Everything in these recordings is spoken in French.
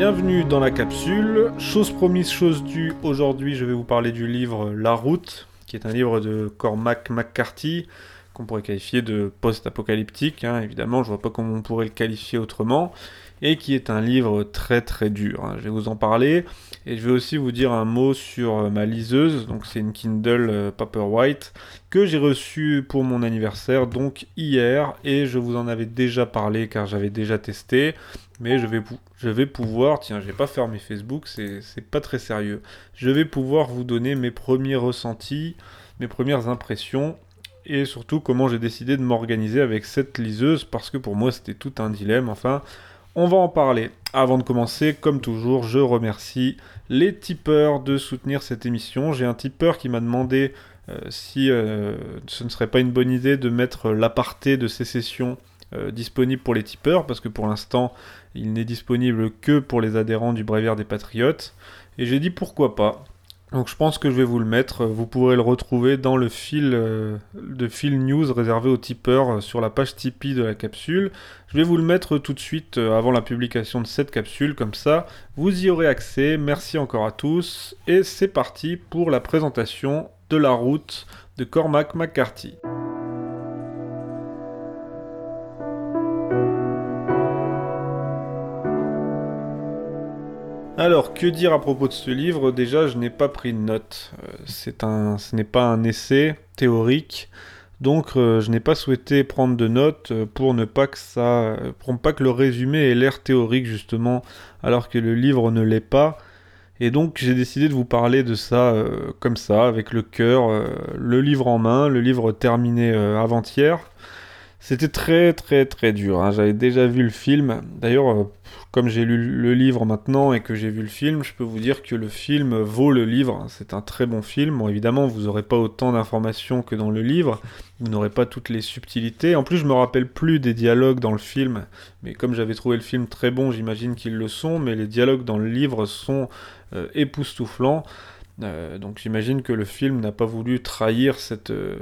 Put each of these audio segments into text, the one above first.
Bienvenue dans la capsule. Chose promise, chose due. Aujourd'hui, je vais vous parler du livre La Route, qui est un livre de Cormac McCarthy, qu'on pourrait qualifier de post-apocalyptique. Hein. Évidemment, je vois pas comment on pourrait le qualifier autrement. Et qui est un livre très très dur. Hein. Je vais vous en parler. Et je vais aussi vous dire un mot sur euh, ma liseuse. Donc, c'est une Kindle euh, Paperwhite que j'ai reçue pour mon anniversaire, donc hier. Et je vous en avais déjà parlé car j'avais déjà testé mais je vais, je vais pouvoir, tiens, je vais pas fermer Facebook, c'est pas très sérieux. Je vais pouvoir vous donner mes premiers ressentis, mes premières impressions, et surtout comment j'ai décidé de m'organiser avec cette liseuse, parce que pour moi c'était tout un dilemme, enfin, on va en parler. Avant de commencer, comme toujours, je remercie les tipeurs de soutenir cette émission. J'ai un tipeur qui m'a demandé euh, si euh, ce ne serait pas une bonne idée de mettre l'aparté de ces sessions euh, disponible pour les tipeurs, parce que pour l'instant, il n'est disponible que pour les adhérents du Bréviaire des Patriotes. Et j'ai dit pourquoi pas. Donc je pense que je vais vous le mettre. Vous pourrez le retrouver dans le fil euh, de fil news réservé aux tipeurs euh, sur la page Tipeee de la capsule. Je vais vous le mettre tout de suite avant la publication de cette capsule, comme ça vous y aurez accès. Merci encore à tous et c'est parti pour la présentation de la route de Cormac McCarthy. Alors, que dire à propos de ce livre? Déjà, je n'ai pas pris de notes. Euh, c'est un, ce n'est pas un essai théorique, donc euh, je n'ai pas souhaité prendre de notes euh, pour ne pas que ça, pour pas que le résumé ait l'air théorique justement, alors que le livre ne l'est pas. Et donc j'ai décidé de vous parler de ça comme ça, avec le cœur, le livre en main, le livre terminé avant-hier. C'était très très très dur. Hein. J'avais déjà vu le film. D'ailleurs, euh, comme j'ai lu le livre maintenant et que j'ai vu le film, je peux vous dire que le film vaut le livre. C'est un très bon film. Bon, évidemment, vous n'aurez pas autant d'informations que dans le livre. Vous n'aurez pas toutes les subtilités. En plus, je me rappelle plus des dialogues dans le film. Mais comme j'avais trouvé le film très bon, j'imagine qu'ils le sont. Mais les dialogues dans le livre sont euh, époustouflants. Euh, donc j'imagine que le film n'a pas voulu trahir cette, euh,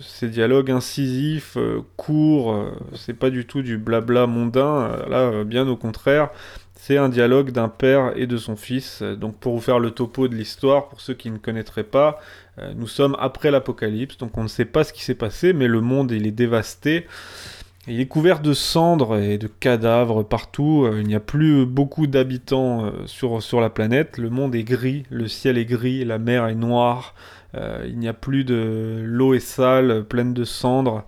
ces dialogues incisifs, euh, courts, c'est pas du tout du blabla mondain, là bien au contraire, c'est un dialogue d'un père et de son fils. Donc pour vous faire le topo de l'histoire, pour ceux qui ne connaîtraient pas, nous sommes après l'apocalypse, donc on ne sait pas ce qui s'est passé, mais le monde il est dévasté. Il est couvert de cendres et de cadavres partout. Euh, il n'y a plus beaucoup d'habitants euh, sur, la planète. Le monde est gris, le ciel est gris, la mer est noire. Euh, il n'y a plus de l'eau est sale, pleine de cendres.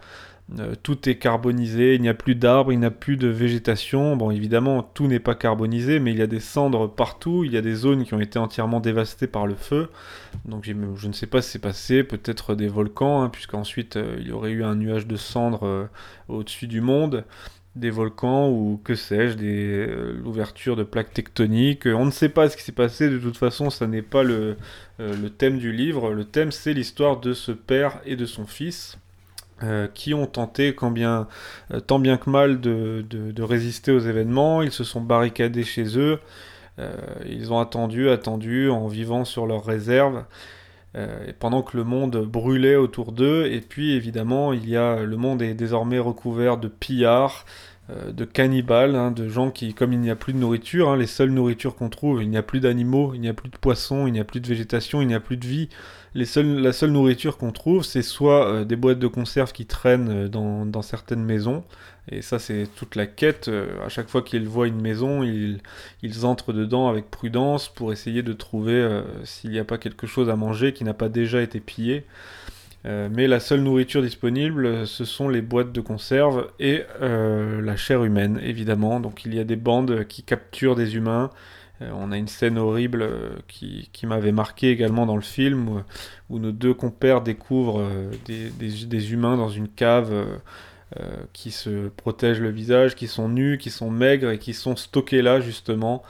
Euh, tout est carbonisé, il n'y a plus d'arbres, il n'y a plus de végétation. Bon, évidemment, tout n'est pas carbonisé, mais il y a des cendres partout, il y a des zones qui ont été entièrement dévastées par le feu. Donc je ne sais pas ce qui s'est passé, peut-être des volcans, hein, puisqu'ensuite euh, il y aurait eu un nuage de cendres euh, au-dessus du monde, des volcans ou que sais-je, l'ouverture de plaques tectoniques. On ne sait pas ce qui s'est passé, de toute façon, ça n'est pas le thème du livre. Le thème, c'est l'histoire de ce père et de son fils euh, qui ont tenté euh, tant bien que mal de, résister aux événements. Ils se sont barricadés chez eux. Euh, ils ont attendu, attendu en vivant sur leurs réserves. pendant que le monde brûlait autour d'eux, et puis évidemment, il y a, le monde est désormais recouvert de pillards, de cannibales, hein, de gens qui, comme il n'y a plus de nourriture, hein, les seules nourritures qu'on trouve, il n'y a plus d'animaux, il n'y a plus de poissons, il n'y a plus de végétation, il n'y a plus de vie la seule nourriture qu'on trouve, c'est soit euh, des boîtes de conserve qui traînent euh, dans, certaines maisons, et ça c'est toute la quête. Euh, à chaque fois qu'ils voient une maison, ils, entrent dedans avec prudence pour essayer de trouver s'il n'y a pas quelque chose à manger qui n'a pas déjà été pillé. Mais la seule nourriture disponible, ce sont les boîtes de conserve et la chair humaine, évidemment. Donc il y a des bandes qui capturent des humains euh, on a une scène horrible euh, qui, m'avait marqué également dans le film où, nos deux compères découvrent euh, des, humains dans une cave qui se protègent le visage, qui sont nus, qui sont maigres et qui sont stockés là justement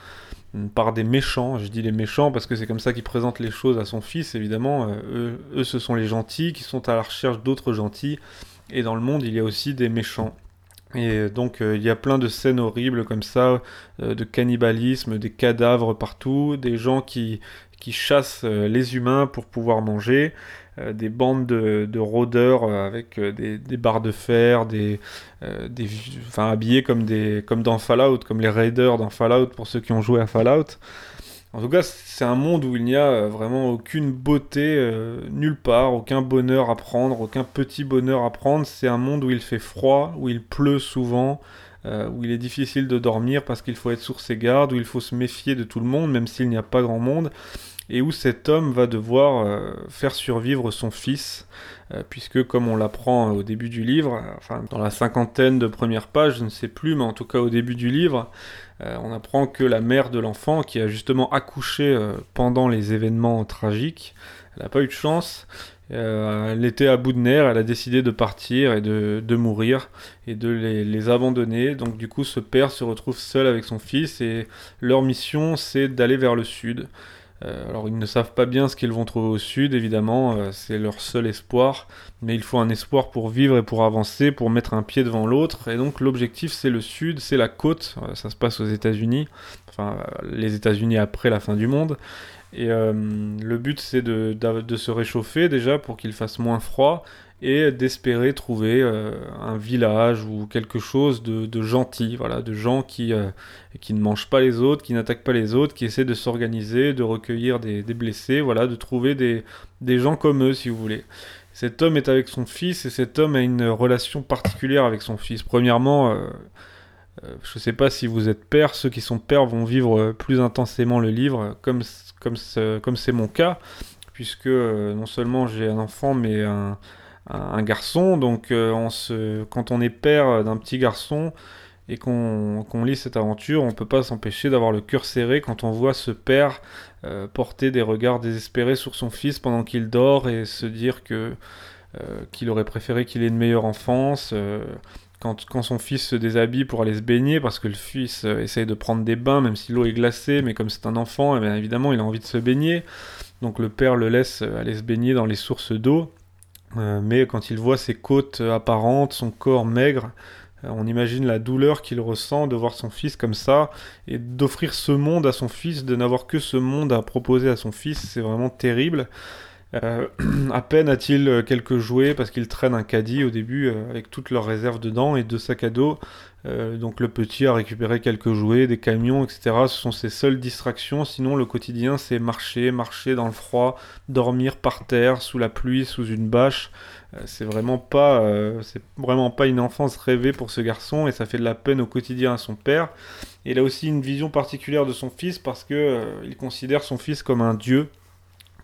par des méchants. Je dis les méchants parce que c'est comme ça qu'il présente les choses à son fils, évidemment. eux, eux, ce sont les gentils qui sont à la recherche d'autres gentils. Et dans le monde, il y a aussi des méchants. Et donc il y a plein de scènes horribles comme ça, de cannibalisme, des cadavres partout, des gens qui, chassent les humains pour pouvoir manger. Euh, des bandes de, rôdeurs euh, avec euh, des, barres de fer, des, des, enfin habillés comme, des, comme dans Fallout, comme les raiders dans Fallout pour ceux qui ont joué à Fallout. En tout cas, c'est un monde où il n'y a vraiment aucune beauté nulle part, aucun bonheur à prendre, aucun petit bonheur à prendre. C'est un monde où il fait froid, où il pleut souvent, où il est difficile de dormir parce qu'il faut être sur ses gardes, où il faut se méfier de tout le monde, même s'il n'y a pas grand monde et où cet homme va devoir euh, faire survivre son fils, euh, puisque comme on l'apprend au début du livre, enfin dans la cinquantaine de premières pages, je ne sais plus, mais en tout cas au début du livre, euh, on apprend que la mère de l'enfant, qui a justement accouché pendant les événements tragiques, elle n'a pas eu de chance, elle était à bout de nerfs, elle a décidé de partir et de, mourir et de les, abandonner. Donc du coup ce père se retrouve seul avec son fils et leur mission c'est d'aller vers le sud. Euh, alors ils ne savent pas bien ce qu'ils vont trouver au sud, évidemment, euh, c'est leur seul espoir, mais il faut un espoir pour vivre et pour avancer, pour mettre un pied devant l'autre, et donc l'objectif c'est le sud, c'est la côte, euh, ça se passe aux États-Unis, enfin les États-Unis après la fin du monde, et le but c'est de, de, se réchauffer déjà pour qu'il fasse moins froid, et d'espérer trouver euh, un village ou quelque chose de, gentil, voilà, de gens qui, euh, qui ne mangent pas les autres, qui n'attaquent pas les autres, qui essaient de s'organiser, de recueillir des, blessés, voilà, de trouver des, des gens comme eux, si vous voulez. Cet homme est avec son fils et cet homme a une relation particulière avec son fils. Premièrement, euh, je ne sais pas si vous êtes père, ceux qui sont pères vont vivre plus intensément le livre, comme comme c'est mon cas, puisque non seulement j'ai un enfant, mais un, un garçon. Donc euh, quand on est père d'un petit garçon et qu'on lit cette aventure, on ne peut pas s'empêcher d'avoir le cœur serré quand on voit ce père euh, porter des regards désespérés sur son fils pendant qu'il dort et se dire euh, qu'il aurait préféré qu'il ait une meilleure enfance. Quand, quand, son fils se déshabille pour aller se baigner, parce que le fils essaye de prendre des bains, même si l'eau est glacée, mais comme c'est un enfant, eh évidemment il a envie de se baigner. Donc le père le laisse aller se baigner dans les sources d'eau. Euh, mais quand il voit ses côtes apparentes, son corps maigre, euh, on imagine la douleur qu'il ressent de voir son fils comme ça et d'offrir ce monde à son fils, de n'avoir que ce monde à proposer à son fils, c'est vraiment terrible. Euh, à peine a-t-il quelques jouets parce qu'il traîne un caddie au début avec toutes leurs réserves dedans et deux sacs à dos. Donc le petit a récupéré quelques jouets, des camions, etc. Ce sont ses seules distractions. Sinon le quotidien c'est marcher, marcher dans le froid, dormir par terre, sous la pluie, sous une bâche. c'est vraiment pas, c'est vraiment pas une enfance rêvée pour ce garçon et ça fait de la peine au quotidien à son père. Il a aussi une vision particulière de son fils parce que il considère son fils comme un dieu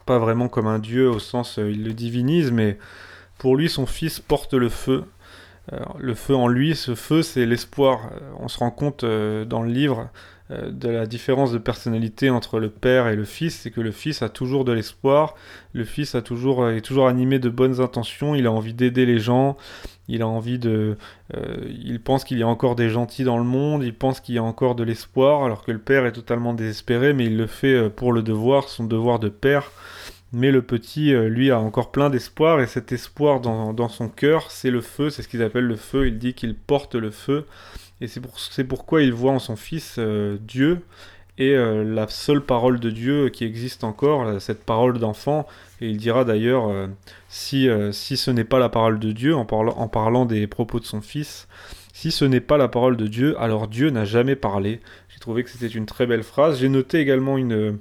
pas vraiment comme un dieu au sens euh, il le divinise, mais pour lui son fils porte le feu. Euh, le feu en lui, ce feu c'est l'espoir. Euh, on se rend compte dans le livre de la différence de personnalité entre le père et le fils, c'est que le fils a toujours de l'espoir, le fils a toujours, est toujours animé de bonnes intentions, il a envie d'aider les gens, il a envie de... il pense qu'il y a encore des gentils dans le monde, il pense qu'il y a encore de l'espoir, alors que le père est totalement désespéré, mais il le fait pour le devoir, son devoir de père. Mais le petit, euh, lui, a encore plein d'espoir, et cet espoir dans, son cœur, c'est le feu, c'est ce qu'ils appellent le feu, il dit qu'il porte le feu, et c'est pour, pourquoi il voit en son fils euh, Dieu, et euh, la seule parole de Dieu qui existe encore, cette parole d'enfant, et il dira d'ailleurs, si, ce n'est pas la parole de Dieu, en parlant des propos de son fils, si ce n'est pas la parole de Dieu, alors Dieu n'a jamais parlé. J'ai trouvé que c'était une très belle phrase. J'ai noté également une,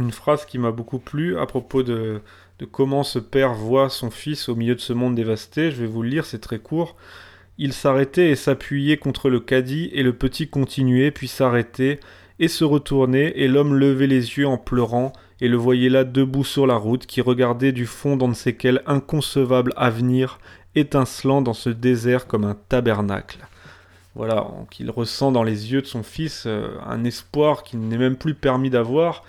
une phrase qui m'a beaucoup plu à propos de, comment ce père voit son fils au milieu de ce monde dévasté. Je vais vous le lire, c'est très court. Il s'arrêtait et s'appuyait contre le caddie, et le petit continuait, puis s'arrêtait, et se retournait, et l'homme levait les yeux en pleurant, et le voyait là debout sur la route, qui regardait du fond dans ne sait quel inconcevable avenir, étincelant dans ce désert comme un tabernacle. Voilà, donc il ressent dans les yeux de son fils euh, un espoir qu'il n'est même plus permis d'avoir,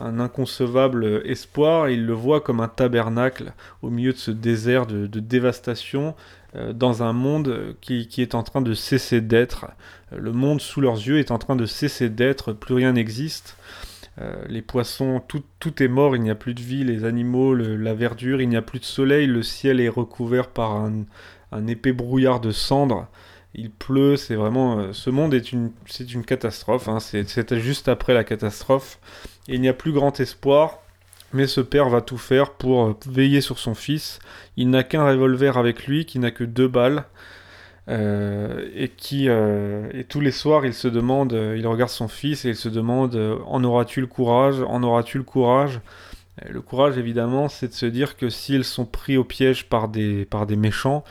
un inconcevable espoir, il le voit comme un tabernacle au milieu de ce désert de, dévastation, euh, dans un monde qui, est en train de cesser d'être. Euh, le monde sous leurs yeux est en train de cesser d'être, plus rien n'existe. les poissons, tout, est mort, il n'y a plus de vie, les animaux, la verdure, il n'y a plus de soleil, le ciel est recouvert par un, épais brouillard de cendres. il pleut, c'est vraiment... ce monde est une, c'est catastrophe, hein. c'était juste après la catastrophe, il n'y a plus grand espoir, mais ce père va tout faire pour veiller sur son fils. Il n'a qu'un revolver avec lui, qui n'a que deux balles, euh, et qui euh, et tous les soirs il se demande, euh, il regarde son fils et il se demande en auras-tu le courage, en auras-tu le courage? Le courage évidemment c'est de se dire que s'ils sont pris au piège par des, par des méchants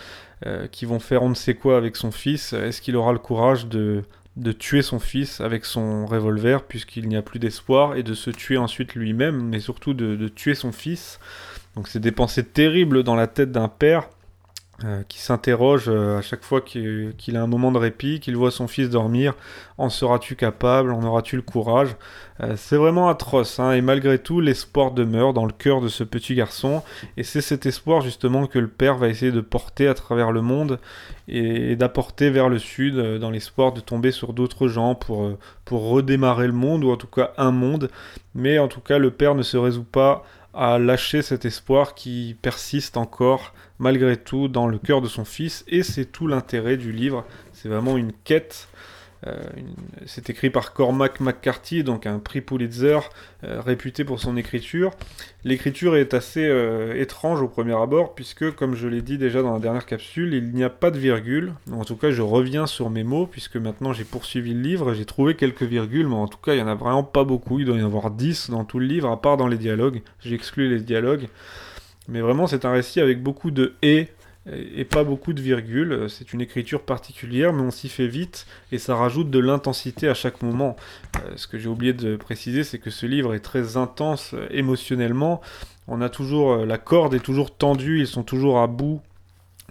qui vont faire on ne sait quoi avec son fils, est-ce qu'il aura le courage de, de tuer son fils avec son revolver puisqu'il n'y a plus d'espoir et de se tuer ensuite lui-même mais surtout de, tuer son fils. Donc c'est des pensées terribles dans la tête d'un père euh, qui s'interroge euh, à chaque fois qu'il a un moment de répit, qu'il voit son fils dormir, en seras-tu capable, en auras-tu le courage? Euh, C'est vraiment atroce, hein, et malgré tout, l'espoir demeure dans le cœur de ce petit garçon, et c'est cet espoir justement que le père va essayer de porter à travers le monde, et, d'apporter vers le sud, dans l'espoir de tomber sur d'autres gens pour, pour redémarrer le monde, ou en tout cas un monde, mais en tout cas le père ne se résout pas à lâcher cet espoir qui persiste encore malgré tout dans le cœur de son fils et c'est tout l'intérêt du livre. C'est vraiment une quête euh, c'est écrit par Cormac McCarthy, donc un prix Pulitzer euh, réputé pour son écriture. L'écriture est assez euh, étrange au premier abord, puisque, comme je l'ai dit déjà dans la dernière capsule, il n'y a pas de virgule. En tout cas, je reviens sur mes mots, puisque maintenant j'ai poursuivi le livre, j'ai trouvé quelques virgules, mais en tout cas, il n'y en a vraiment pas beaucoup. Il doit y en avoir 10 dans tout le livre, à part dans les dialogues. J'ai exclu les dialogues. Mais vraiment, c'est un récit avec beaucoup de et et pas beaucoup de virgules. C'est une écriture particulière, mais on s'y fait vite et ça rajoute de l'intensité à chaque moment. Euh, ce que j'ai oublié de préciser, c'est que ce livre est très intense euh, émotionnellement. On a toujours euh, la corde est toujours tendue, ils sont toujours à bout,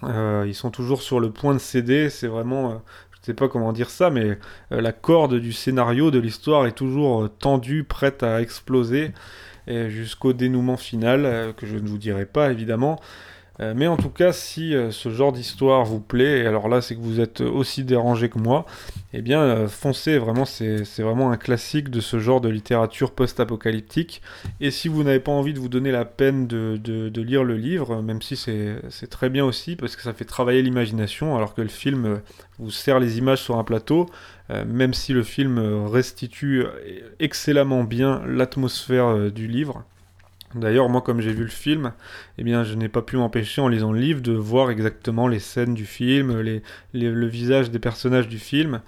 ils sont toujours sur le point de céder. C'est vraiment, je ne sais pas comment dire ça, mais la corde du scénario de l'histoire est toujours tendue, prête à exploser jusqu'au dénouement final que je ne vous dirai pas évidemment. Euh, mais en tout cas, si euh, ce genre d'histoire vous plaît, et alors là c'est que vous êtes aussi dérangé que moi, eh bien euh, foncez, vraiment c'est vraiment un classique de ce genre de littérature post-apocalyptique. Et si vous n'avez pas envie de vous donner la peine de, de lire le livre, même si c'est très bien aussi, parce que ça fait travailler l'imagination, alors que le film vous sert les images sur un plateau, même si le film restitue excellemment bien l'atmosphère du livre. D'ailleurs, moi, comme j'ai vu le film, eh bien, je n'ai pas pu m'empêcher, en lisant le livre, de voir exactement les scènes du film, le visage des personnages du film.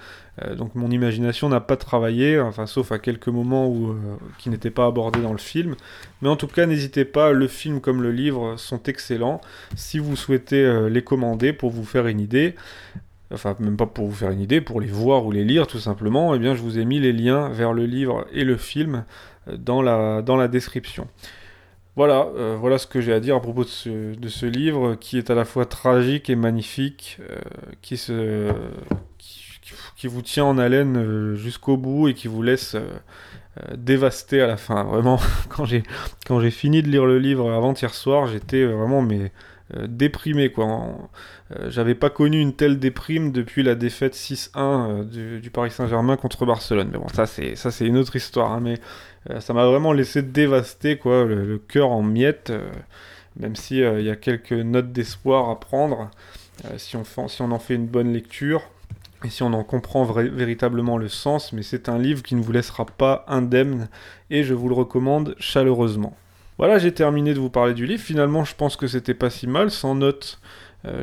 Euh, donc, mon imagination n'a pas travaillé, enfin, sauf à quelques moments euh, qui n'étaient pas abordés dans le film. Mais en tout cas, n'hésitez pas, le film comme le livre sont excellents. Si vous souhaitez euh, les commander pour vous faire une idée, enfin même pas pour vous faire une idée, pour les voir ou les lire tout simplement, eh bien je vous ai mis les liens vers le livre et le film dans la description. Voilà, euh, voilà ce que j'ai à dire à propos de ce, livre qui est à la fois tragique et magnifique, euh, qui, se, qui, vous tient en haleine euh, jusqu'au bout et qui vous laisse dévasté à la fin. Vraiment, quand j'ai, fini de lire le livre avant-hier soir, j'étais vraiment mais, déprimé. quoi. j'avais pas connu une telle déprime depuis la défaite 6-1 du, Paris Saint-Germain contre Barcelone. Mais bon, ça c'est, ça, c'est une autre histoire. Hein, mais ça m'a vraiment laissé dévaster, quoi, le, cœur en miettes, euh, même si euh, il y a quelques notes d'espoir à prendre, si, on si on en fait une bonne lecture et si on en comprend véritablement le sens, mais c'est un livre qui ne vous laissera pas indemne et je vous le recommande chaleureusement. Voilà, j'ai terminé de vous parler du livre. Finalement, je pense que c'était pas si mal, sans notes.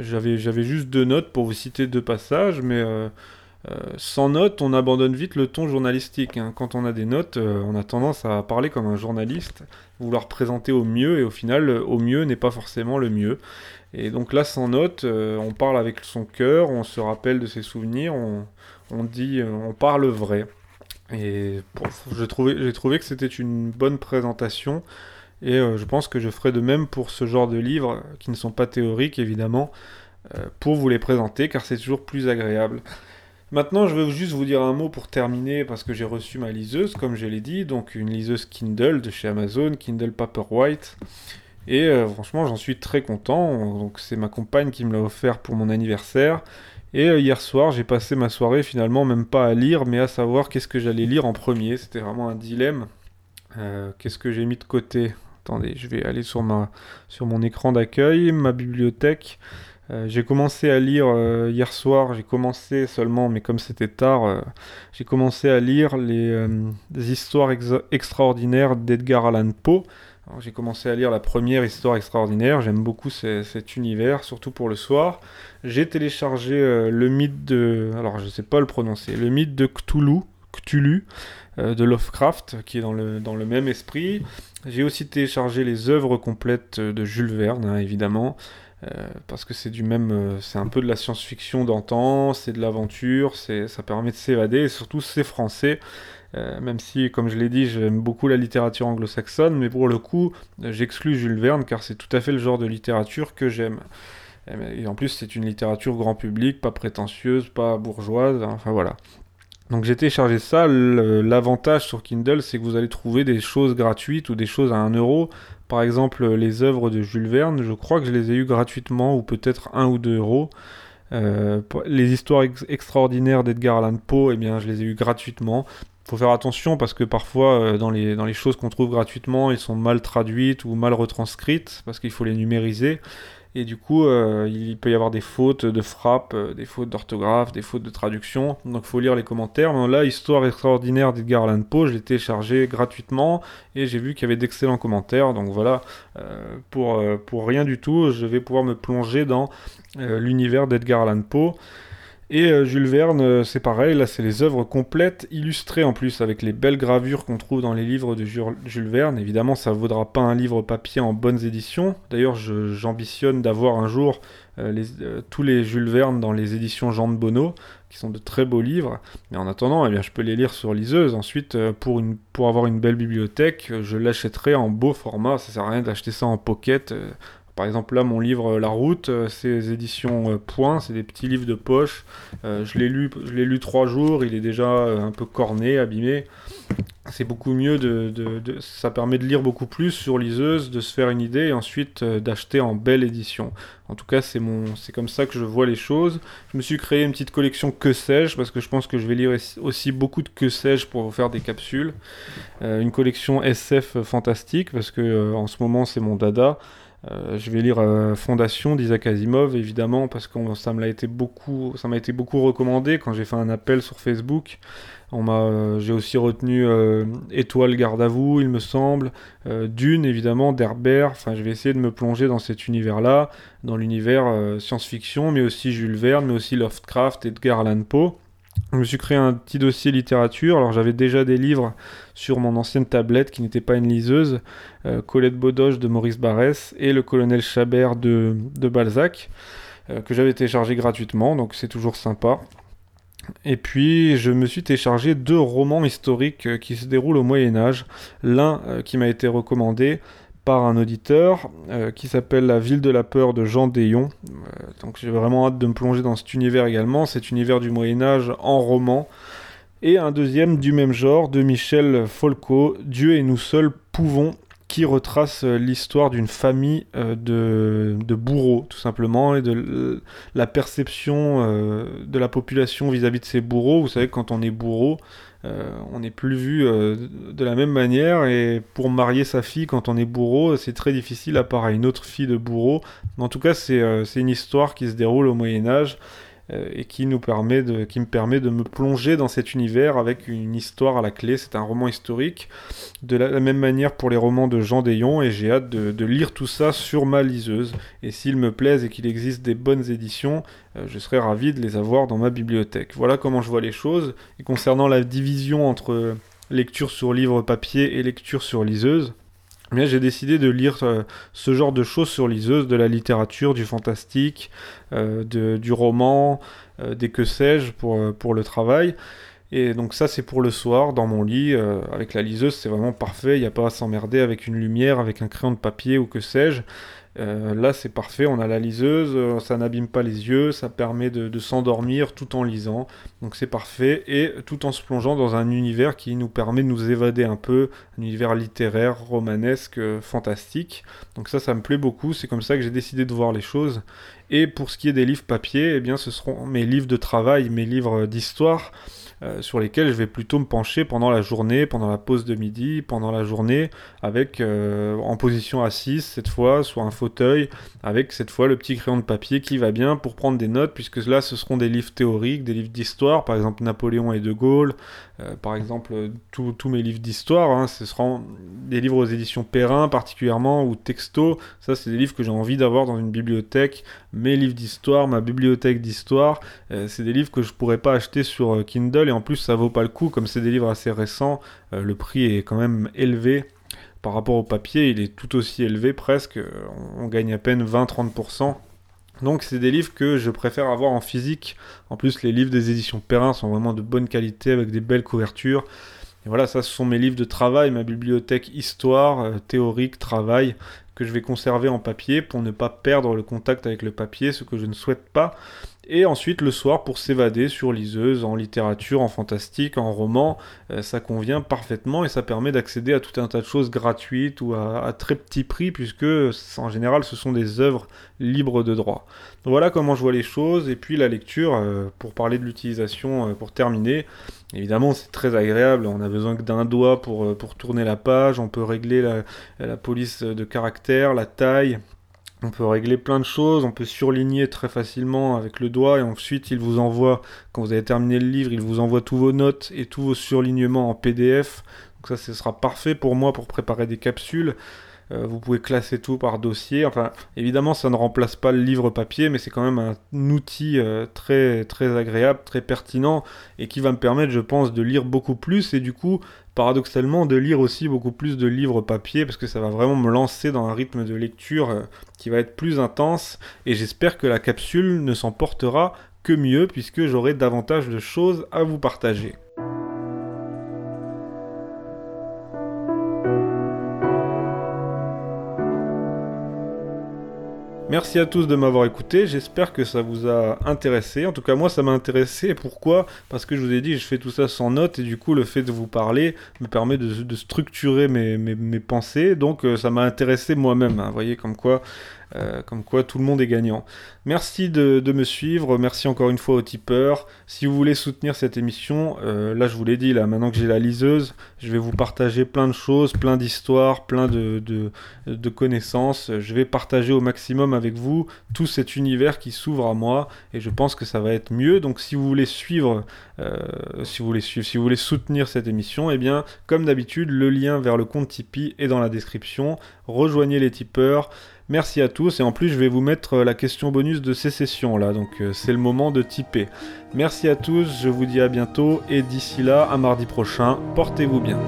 j'avais, juste deux notes pour vous citer deux passages, mais euh, sans notes, on abandonne vite le ton journalistique. Hein. Quand on a des notes, euh, on a tendance à parler comme un journaliste, vouloir présenter au mieux, et au final, euh, au mieux n'est pas forcément le mieux. Et donc là, sans notes, on parle avec son cœur, on se rappelle de ses souvenirs, on, dit, on parle vrai. Et j'ai trouvé que c'était une bonne présentation. Et je pense que je ferai de même pour ce genre de livres, qui ne sont pas théoriques évidemment, pour vous les présenter, car c'est toujours plus agréable. Maintenant, je vais juste vous dire un mot pour terminer parce que j'ai reçu ma liseuse, comme je l'ai dit, donc une liseuse Kindle de chez Amazon, Kindle Paperwhite. Et euh, franchement, j'en suis très content. Donc, c'est ma compagne qui me l'a offert pour mon anniversaire. Et euh, hier soir, j'ai passé ma soirée finalement même pas à lire, mais à savoir qu'est-ce que j'allais lire en premier. C'était vraiment un dilemme. Euh, qu'est-ce que j'ai mis de côté? Attendez, je vais aller sur, ma, sur mon écran d'accueil, ma bibliothèque. Euh, j'ai commencé à lire euh, hier soir, j'ai commencé seulement, mais comme c'était tard, euh, j'ai commencé à lire les, histoires extraordinaires d'Edgar Allan Poe. J'ai commencé à lire la première histoire extraordinaire, j'aime beaucoup cet univers, surtout pour le soir. J'ai téléchargé le mythe de... Alors je sais pas le prononcer, le mythe de Cthulhu, Cthulhu de Lovecraft, qui est dans le, dans le même esprit. J'ai aussi téléchargé les œuvres complètes de Jules Verne, hein, évidemment. Euh, parce que c'est du même, euh, c'est un peu de la science-fiction d'antan, c'est de l'aventure, ça permet de s'évader et surtout c'est français. Euh, même si, comme je l'ai dit, j'aime beaucoup la littérature anglo-saxonne, mais pour le coup, j'exclus Jules Verne car c'est tout à fait le genre de littérature que j'aime. Et en plus, c'est une littérature grand public, pas prétentieuse, pas bourgeoise, hein, enfin voilà. Donc j'ai téléchargé ça. L'avantage sur Kindle, c'est que vous allez trouver des choses gratuites ou des choses à 1 euro. Par exemple, les œuvres de Jules Verne, je crois que je les ai eues gratuitement ou peut-être 1 ou 2 euros. Euh, les histoires extraordinaires d'Edgar Allan Poe, eh bien, je les ai eues gratuitement. Faut faire attention parce que parfois, euh, dans, les, dans les choses qu'on trouve gratuitement, elles sont mal traduites ou mal retranscrites parce qu'il faut les numériser. Et du coup, euh, il peut y avoir des fautes de frappe, euh, des fautes d'orthographe, des fautes de traduction. Donc il faut lire les commentaires. Mais là, Histoire extraordinaire d'Edgar Allan Poe, je l'ai téléchargé gratuitement et j'ai vu qu'il y avait d'excellents commentaires. Donc voilà, euh, pour, pour rien du tout, je vais pouvoir me plonger dans l'univers d'Edgar Allan Poe. Et euh, Jules Verne, euh, c'est pareil, là c'est les œuvres complètes, illustrées en plus avec les belles gravures qu'on trouve dans les livres de Jules Verne. Évidemment, ça ne vaudra pas un livre papier en bonnes éditions. D'ailleurs, j'ambitionne d'avoir un jour euh, tous les Jules Verne dans les éditions Jean de Bonneau, qui sont de très beaux livres. Mais en attendant, eh bien, je peux les lire sur liseuse. Ensuite, pour, pour avoir une belle bibliothèque, je l'achèterai en beau format. Ça sert à rien d'acheter ça en pocket. Par exemple, là, mon livre La Route, euh, c'est éditions euh, Point, c'est des petits livres de poche. Euh, je l'ai lu, lu trois jours, il est déjà un peu corné, abîmé. C'est beaucoup mieux de, ça permet de lire beaucoup plus sur liseuse, de se faire une idée et ensuite d'acheter en belle édition. En tout cas, c'est c'est comme ça que je vois les choses. Je me suis créé une petite collection que sais-je parce que je pense que je vais lire aussi beaucoup de que sais-je pour vous faire des capsules. une collection SF fantastique parce que en ce moment c'est mon dada. Euh, je vais lire euh, Fondation d'Isaac Asimov, évidemment, parce que ça m'a été m'a été beaucoup recommandé quand j'ai fait un appel sur Facebook. Euh, j'ai aussi retenu Étoile garde à vous, il me semble, Dune évidemment, d'Herbert. Enfin, je vais essayer de me plonger dans cet univers-là, dans l'univers science-fiction, mais aussi Jules Verne, mais aussi Lovecraft, Edgar Allan Poe. Je me suis créé un petit dossier littérature. Alors j'avais déjà des livres sur mon ancienne tablette qui n'était pas une liseuse, euh, Colette Bodoche de Maurice Barrès et Le Colonel Chabert de, Balzac, euh, que j'avais téléchargé gratuitement, donc c'est toujours sympa. Et puis je me suis téléchargé deux romans historiques euh, qui se déroulent au Moyen Âge. L'un qui m'a été recommandé, par un auditeur euh, qui s'appelle La ville de la peur de Jean Dayon. Euh, donc j'ai vraiment hâte de me plonger dans cet univers également, cet univers du Moyen Âge en roman. Et un deuxième du même genre de Michel Folco, Dieu et nous seuls pouvons, qui retrace euh, l'histoire d'une famille de, de, bourreaux, tout simplement, et de la perception de la population vis-à-vis -vis de ces bourreaux. Vous savez, quand on est bourreau, euh, on n'est plus vu euh, de la même manière et pour marier sa fille quand on est bourreau, c'est très difficile à part à une autre fille de bourreau. En tout cas, c'est euh, une histoire qui se déroule au Moyen Âge et permet de, qui me permet de me plonger dans cet univers avec une histoire à la clé. C'est un roman historique, de la, même manière pour les romans de Jean Dayon, et j'ai hâte de, lire tout ça sur ma liseuse. Et s'il me plaise et qu'il existe des bonnes éditions, euh, je serais ravi de les avoir dans ma bibliothèque. Voilà comment je vois les choses. Et concernant la division entre lecture sur livre papier et lecture sur liseuse, mais j'ai décidé de lire euh, ce genre de choses sur liseuse, de la littérature, du fantastique, euh, du roman, euh, des que sais-je pour, pour le travail. Et donc ça c'est pour le soir dans mon lit avec la liseuse c'est vraiment parfait, il n'y a pas à s'emmerder avec une lumière, avec un crayon de papier ou que sais-je. Euh, là, c'est parfait, on a la liseuse, euh, ça n'abîme pas les yeux, ça permet de, s'endormir tout en lisant, donc c'est parfait, et tout en se plongeant dans un univers qui nous permet de nous évader un peu, un univers littéraire, romanesque, fantastique. Donc ça, ça me plaît beaucoup, c'est comme ça que j'ai décidé de voir les choses, Et pour ce qui est des livres papier, eh bien ce seront mes livres de travail, mes livres d'histoire. Euh, sur lesquels je vais plutôt me pencher pendant la journée, pendant la pause de midi, pendant la journée, avec euh, en position assise cette fois, sur un fauteuil, avec cette fois le petit crayon de papier qui va bien pour prendre des notes, puisque là ce seront des livres théoriques, des livres d'histoire, par exemple Napoléon et De Gaulle, euh, par exemple tous mes livres d'histoire, hein, ce seront des livres aux éditions Perrin particulièrement, ou Texto, ça c'est des livres que j'ai envie d'avoir dans une bibliothèque, mes livres d'histoire, ma bibliothèque d'histoire, c'est des livres que je pourrais pas acheter sur Kindle et en plus ça vaut pas le coup comme c'est des livres assez récents, euh, le prix est quand même élevé par rapport au papier, il est tout aussi élevé presque, on, gagne à peine 20-30%. Donc c'est des livres que je préfère avoir en physique. En plus les livres des éditions Perrin sont vraiment de bonne qualité avec des belles couvertures. Voilà, ça ce sont mes livres de travail, ma bibliothèque histoire, euh, théorique, travail, que je vais conserver en papier pour ne pas perdre le contact avec le papier, ce que je ne souhaite pas et ensuite le soir pour s'évader sur liseuse, en littérature, en fantastique, en roman, euh, ça convient parfaitement et ça permet d'accéder à tout un tas de choses gratuites ou à, très petit prix puisque en général ce sont des œuvres libres de droit. voilà comment je vois les choses et puis la lecture euh, pour parler de l'utilisation euh, pour terminer. Évidemment c'est très agréable, on a besoin que d'un doigt pour, tourner la page, on peut régler la police de caractère, la taille, on peut régler plein de choses, on peut surligner très facilement avec le doigt et ensuite il vous envoie, quand vous avez terminé le livre, il vous envoie tous vos notes et tous vos surlignements en PDF. Donc ça, ce sera parfait pour moi pour préparer des capsules. Euh, vous pouvez classer tout par dossier. Enfin, évidemment, ça ne remplace pas le livre papier, mais c'est quand même un outil euh, très, très agréable, très pertinent, et qui va me permettre, je pense, de lire beaucoup plus, et du coup, paradoxalement, de lire aussi beaucoup plus de livres papier, parce que ça va vraiment me lancer dans un rythme de lecture euh, qui va être plus intense, et j'espère que la capsule ne s'en portera que mieux, puisque j'aurai davantage de choses à vous partager. Merci à tous de m'avoir écouté, j'espère que ça vous a intéressé. En tout cas, moi, ça m'a intéressé. Pourquoi? Parce que je vous ai dit, je fais tout ça sans notes, et du coup, le fait de vous parler me permet de, structurer mes, pensées. Donc, euh, ça m'a intéressé moi-même. Hein. Vous voyez, comme quoi, euh, comme quoi tout le monde est gagnant. Merci de, me suivre, merci encore une fois aux tipeurs. Si vous voulez soutenir cette émission, euh, là je vous l'ai dit, là maintenant que j'ai la liseuse, je vais vous partager plein de choses, plein d'histoires, plein de, connaissances. Je vais partager au maximum avec vous tout cet univers qui s'ouvre à moi et je pense que ça va être mieux. Donc si vous voulez suivre, euh, si vous voulez suivre, si vous voulez soutenir cette émission, eh bien comme d'habitude, le lien vers le compte Tipeee est dans la description. Rejoignez les tipeurs. Merci à tous et en plus je vais vous mettre euh, la question bonus de ces sessions là, donc euh, c'est le moment de typer. Merci à tous, je vous dis à bientôt et d'ici là, à mardi prochain, portez-vous bien.